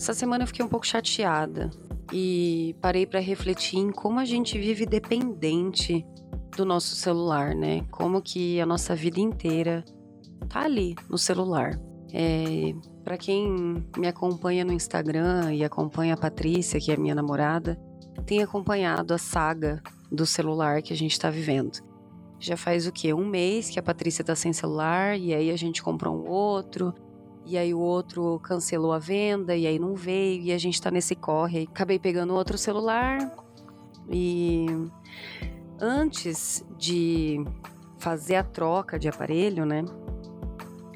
Essa semana eu fiquei um pouco chateada e parei para refletir em como a gente vive dependente do nosso celular, né? Como que a nossa vida inteira tá ali no celular. É, para quem me acompanha no Instagram e acompanha a Patrícia, que é minha namorada, tem acompanhado a saga do celular que a gente está vivendo. Já faz o quê? Um mês que a Patrícia tá sem celular e aí a gente comprou um outro. E aí o outro cancelou a venda e aí não veio e a gente tá nesse corre. Acabei pegando outro celular e antes de fazer a troca de aparelho, né?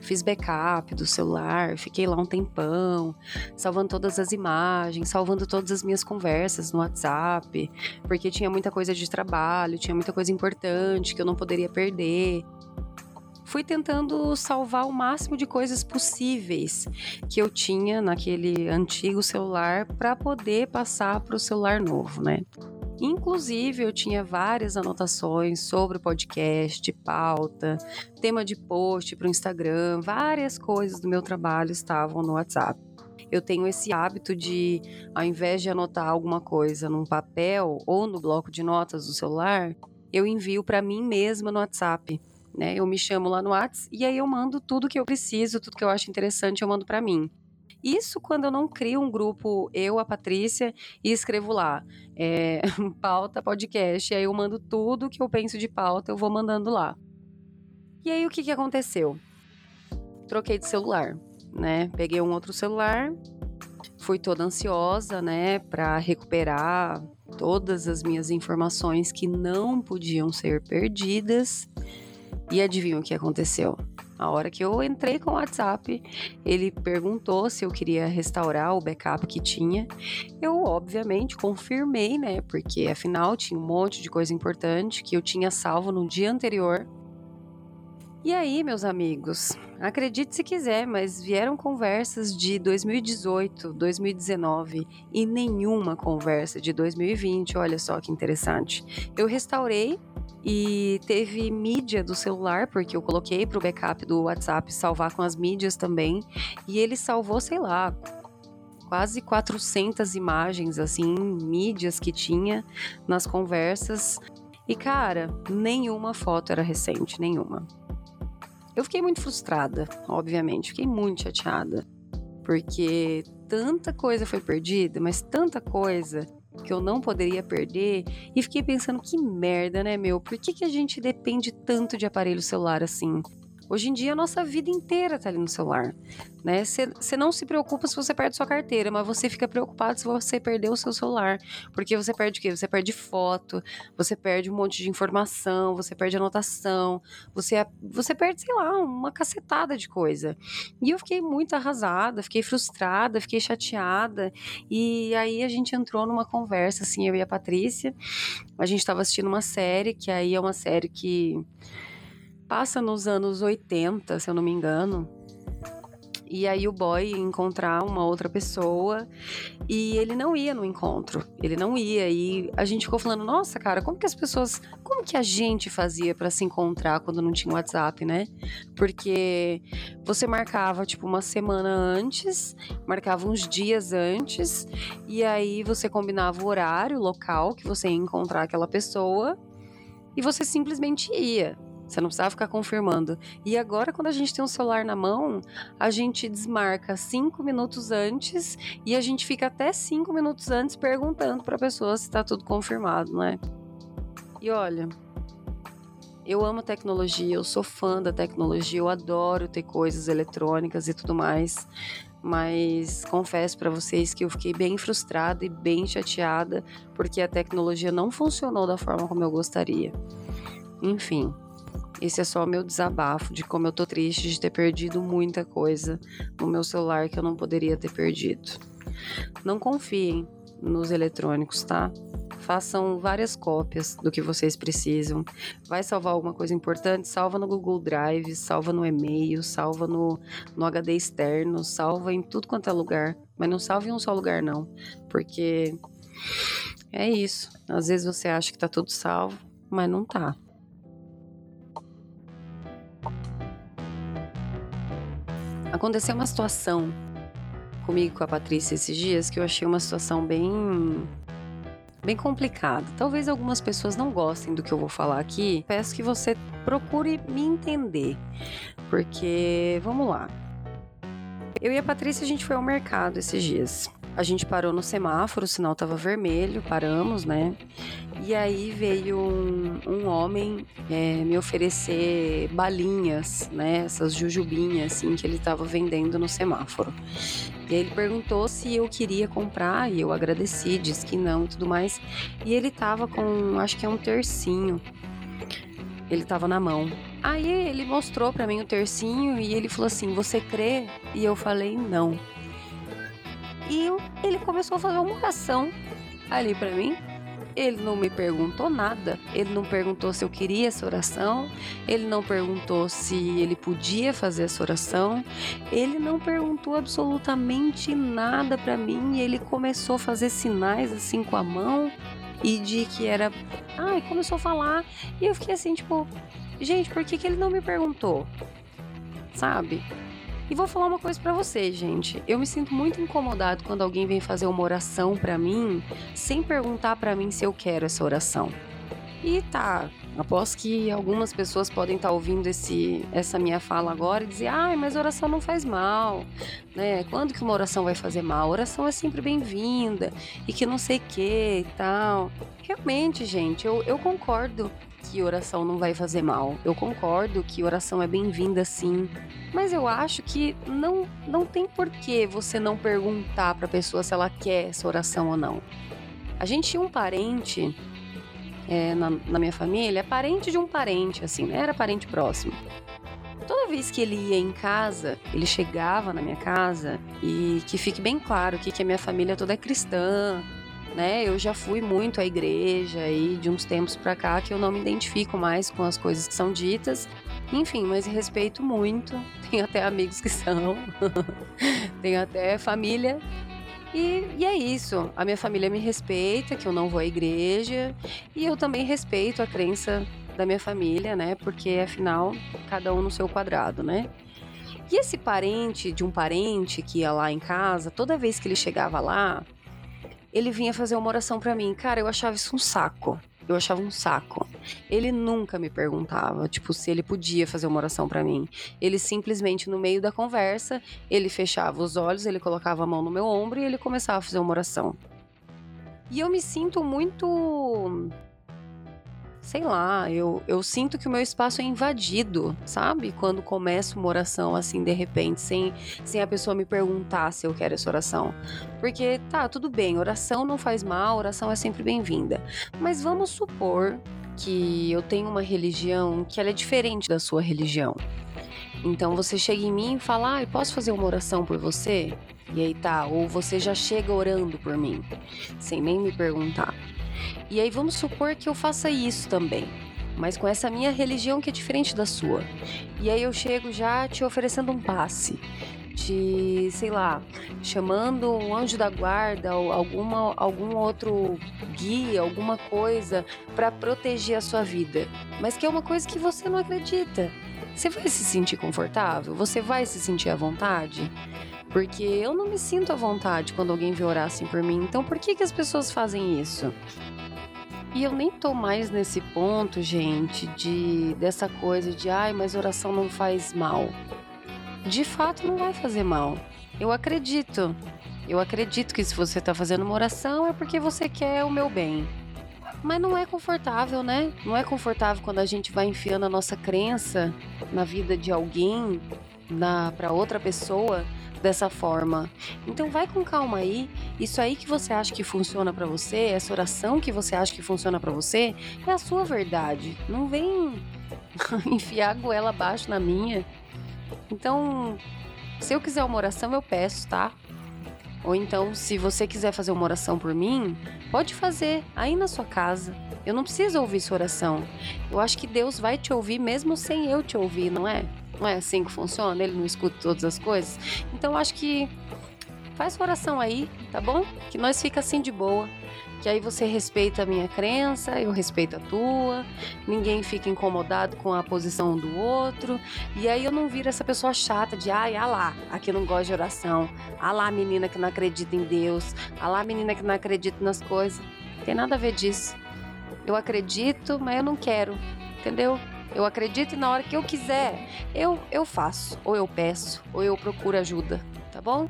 Fiz backup do celular, fiquei lá um tempão, salvando todas as imagens, salvando todas as minhas conversas no WhatsApp, porque tinha muita coisa de trabalho, tinha muita coisa importante que eu não poderia perder fui tentando salvar o máximo de coisas possíveis que eu tinha naquele antigo celular para poder passar para o celular novo, né? Inclusive, eu tinha várias anotações sobre podcast, pauta, tema de post para o Instagram, várias coisas do meu trabalho estavam no WhatsApp. Eu tenho esse hábito de, ao invés de anotar alguma coisa num papel ou no bloco de notas do celular, eu envio para mim mesma no WhatsApp. Né? Eu me chamo lá no WhatsApp e aí eu mando tudo que eu preciso, tudo que eu acho interessante, eu mando para mim. Isso quando eu não crio um grupo, eu, a Patrícia, e escrevo lá, é, pauta podcast, e aí eu mando tudo que eu penso de pauta, eu vou mandando lá. E aí o que, que aconteceu? Troquei de celular, né? Peguei um outro celular, fui toda ansiosa, né, para recuperar todas as minhas informações que não podiam ser perdidas. E adivinha o que aconteceu? A hora que eu entrei com o WhatsApp, ele perguntou se eu queria restaurar o backup que tinha. Eu, obviamente, confirmei, né? Porque afinal tinha um monte de coisa importante que eu tinha salvo no dia anterior. E aí, meus amigos, acredite se quiser, mas vieram conversas de 2018, 2019 e nenhuma conversa de 2020. Olha só que interessante. Eu restaurei e teve mídia do celular, porque eu coloquei para o backup do WhatsApp salvar com as mídias também. E ele salvou, sei lá, quase 400 imagens, assim, mídias que tinha nas conversas. E cara, nenhuma foto era recente, nenhuma. Eu fiquei muito frustrada, obviamente, fiquei muito chateada, porque tanta coisa foi perdida, mas tanta coisa que eu não poderia perder. E fiquei pensando, que merda, né, meu? Por que, que a gente depende tanto de aparelho celular assim? Hoje em dia, a nossa vida inteira tá ali no celular, né? Você não se preocupa se você perde sua carteira, mas você fica preocupado se você perder o seu celular. Porque você perde o quê? Você perde foto, você perde um monte de informação, você perde anotação, você, você perde, sei lá, uma cacetada de coisa. E eu fiquei muito arrasada, fiquei frustrada, fiquei chateada. E aí a gente entrou numa conversa, assim, eu e a Patrícia. A gente tava assistindo uma série, que aí é uma série que passa nos anos 80, se eu não me engano. E aí o boy ia encontrar uma outra pessoa e ele não ia no encontro. Ele não ia e a gente ficou falando: "Nossa, cara, como que as pessoas, como que a gente fazia para se encontrar quando não tinha WhatsApp, né? Porque você marcava tipo uma semana antes, marcava uns dias antes e aí você combinava o horário, o local que você ia encontrar aquela pessoa e você simplesmente ia. Você não precisava ficar confirmando. E agora, quando a gente tem um celular na mão, a gente desmarca cinco minutos antes e a gente fica até cinco minutos antes perguntando para a pessoa se está tudo confirmado, né? E olha, eu amo tecnologia, eu sou fã da tecnologia, eu adoro ter coisas eletrônicas e tudo mais. Mas confesso para vocês que eu fiquei bem frustrada e bem chateada porque a tecnologia não funcionou da forma como eu gostaria. Enfim, esse é só o meu desabafo de como eu tô triste de ter perdido muita coisa no meu celular que eu não poderia ter perdido. Não confiem nos eletrônicos, tá? Façam várias cópias do que vocês precisam. Vai salvar alguma coisa importante? Salva no Google Drive, salva no e-mail, salva no, no HD externo, salva em tudo quanto é lugar. Mas não salve em um só lugar, não. Porque é isso. Às vezes você acha que tá tudo salvo, mas não tá. Aconteceu uma situação comigo com a Patrícia esses dias que eu achei uma situação bem bem complicada. Talvez algumas pessoas não gostem do que eu vou falar aqui. Peço que você procure me entender. Porque, vamos lá. Eu e a Patrícia a gente foi ao mercado esses dias. A gente parou no semáforo, o sinal estava vermelho, paramos, né? E aí veio um, um homem é, me oferecer balinhas, né? Essas jujubinhas, assim, que ele estava vendendo no semáforo. E aí ele perguntou se eu queria comprar e eu agradeci, disse que não e tudo mais. E ele tava com, acho que é um tercinho. Ele tava na mão. Aí ele mostrou para mim o tercinho e ele falou assim: "Você crê?" E eu falei: "Não" e ele começou a fazer uma oração ali para mim. Ele não me perguntou nada, ele não perguntou se eu queria essa oração, ele não perguntou se ele podia fazer essa oração, ele não perguntou absolutamente nada para mim. Ele começou a fazer sinais assim com a mão e de que era. Ai, ah, começou a falar. E eu fiquei assim, tipo, gente, por que, que ele não me perguntou? Sabe? E vou falar uma coisa para você, gente. Eu me sinto muito incomodado quando alguém vem fazer uma oração para mim sem perguntar para mim se eu quero essa oração. E tá, aposto que algumas pessoas podem estar tá ouvindo esse, essa minha fala agora e dizer: ai, mas oração não faz mal, né? Quando que uma oração vai fazer mal? Oração é sempre bem-vinda e que não sei o que e tal. Realmente, gente, eu, eu concordo que oração não vai fazer mal. Eu concordo que oração é bem-vinda sim, mas eu acho que não não tem porquê você não perguntar para a pessoa se ela quer essa oração ou não. A gente tinha um parente é, na, na, minha família, parente de um parente, assim, né? Era parente próximo. Toda vez que ele ia em casa, ele chegava na minha casa e que fique bem claro que, que a minha família toda é cristã, né? Eu já fui muito à igreja e de uns tempos para cá que eu não me identifico mais com as coisas que são ditas. Enfim, mas respeito muito. Tenho até amigos que são. Tenho até família. E, e, é isso. A minha família me respeita, que eu não vou à igreja. E eu também respeito a crença da minha família, né? Porque afinal, cada um no seu quadrado, né? E esse parente de um parente que ia lá em casa, toda vez que ele chegava lá, ele vinha fazer uma oração para mim. Cara, eu achava isso um saco. Eu achava um saco. Ele nunca me perguntava, tipo, se ele podia fazer uma oração para mim. Ele simplesmente, no meio da conversa, ele fechava os olhos, ele colocava a mão no meu ombro e ele começava a fazer uma oração. E eu me sinto muito sei lá, eu, eu sinto que o meu espaço é invadido, sabe? Quando começo uma oração assim de repente, sem, sem a pessoa me perguntar se eu quero essa oração. Porque tá, tudo bem, oração não faz mal, oração é sempre bem-vinda. Mas vamos supor que eu tenho uma religião que ela é diferente da sua religião. Então você chega em mim e fala: ah, posso fazer uma oração por você? E aí tá, ou você já chega orando por mim, sem nem me perguntar. E aí vamos supor que eu faça isso também, mas com essa minha religião que é diferente da sua. E aí eu chego já te oferecendo um passe, te, sei lá, chamando um anjo da guarda ou alguma, algum outro guia, alguma coisa para proteger a sua vida, mas que é uma coisa que você não acredita. Você vai se sentir confortável? Você vai se sentir à vontade? Porque eu não me sinto à vontade quando alguém vem orar assim por mim. Então por que, que as pessoas fazem isso? E eu nem tô mais nesse ponto, gente, de dessa coisa de ai, mas oração não faz mal. De fato não vai fazer mal. Eu acredito. Eu acredito que se você tá fazendo uma oração é porque você quer o meu bem. Mas não é confortável, né? Não é confortável quando a gente vai enfiando a nossa crença na vida de alguém, na para outra pessoa dessa forma. Então vai com calma aí. Isso aí que você acha que funciona para você, essa oração que você acha que funciona para você, é a sua verdade. Não vem enfiar a goela abaixo na minha. Então, se eu quiser uma oração, eu peço, tá? Ou então, se você quiser fazer uma oração por mim, pode fazer aí na sua casa. Eu não preciso ouvir sua oração. Eu acho que Deus vai te ouvir mesmo sem eu te ouvir, não é? Não é assim que funciona? Ele não escuta todas as coisas? Então acho que Faz oração aí, tá bom? Que nós fica assim de boa. Que aí você respeita a minha crença, eu respeito a tua, ninguém fica incomodado com a posição do outro. E aí eu não viro essa pessoa chata de ai, ah lá, aqui não gosta de oração. Ah lá, menina que não acredita em Deus. Ah lá, menina que não acredita nas coisas. Tem nada a ver disso. Eu acredito, mas eu não quero, entendeu? Eu acredito e na hora que eu quiser, eu, eu faço, ou eu peço, ou eu procuro ajuda, tá bom?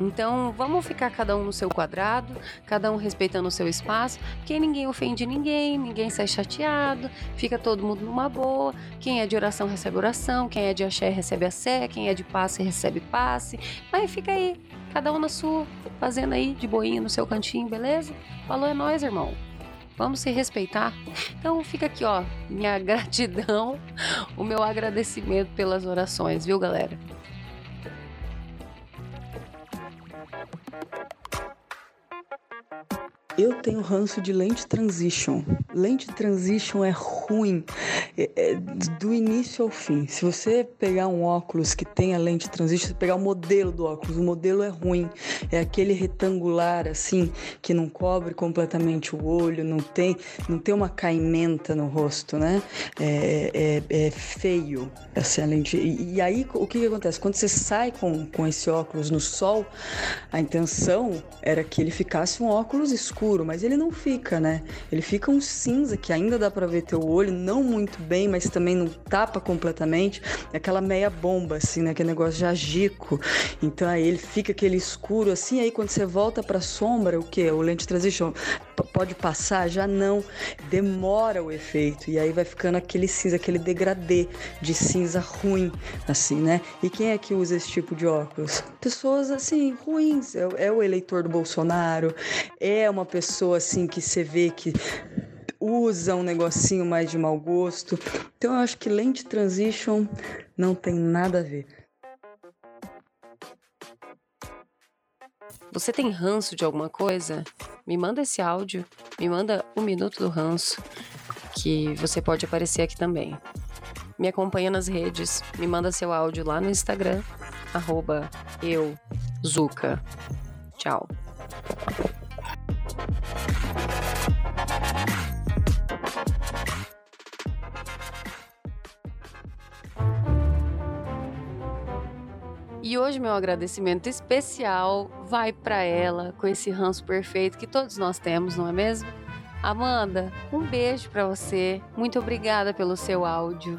Então, vamos ficar cada um no seu quadrado, cada um respeitando o seu espaço, porque ninguém ofende ninguém, ninguém sai chateado, fica todo mundo numa boa. Quem é de oração recebe oração, quem é de axé recebe axé, quem é de passe recebe passe. Aí fica aí, cada um na sua, fazendo aí de boinha no seu cantinho, beleza? Falou é nós, irmão. Vamos se respeitar. Então fica aqui, ó, minha gratidão, o meu agradecimento pelas orações, viu, galera? Eu tenho ranço de lente transition. Lente transition é ruim é, é, do início ao fim. Se você pegar um óculos que tenha lente transition, você pegar o modelo do óculos, o modelo é ruim. É aquele retangular assim que não cobre completamente o olho, não tem, não tem uma caimenta no rosto, né? É, é, é feio essa lente. E, e, aí o que, que acontece? Quando você sai com, com esse óculos no sol, a intenção era que ele ficasse um óculos escuro, mas ele não fica, né? Ele fica um cinza que ainda dá para ver teu olho, não muito bem, mas também não tapa completamente. É aquela meia bomba, assim, né? Aquele negócio de agico. Então aí ele fica aquele escuro assim, aí quando você volta pra sombra, o que? O lente transition pode passar? Já não. Demora o efeito. E aí vai ficando aquele cinza, aquele degradê de cinza ruim, assim, né? E quem é que usa esse tipo de óculos? Pessoas, assim, ruins. É, é o eleitor do Bolsonaro, é uma pessoa assim que você vê que usa um negocinho mais de mau gosto. Então eu acho que lente transition não tem nada a ver. Você tem ranço de alguma coisa? Me manda esse áudio, me manda um minuto do ranço, que você pode aparecer aqui também. Me acompanha nas redes, me manda seu áudio lá no Instagram, arroba eu, Zuka. Tchau. E hoje meu agradecimento especial vai para ela com esse ranço perfeito que todos nós temos, não é mesmo? Amanda, um beijo para você. Muito obrigada pelo seu áudio.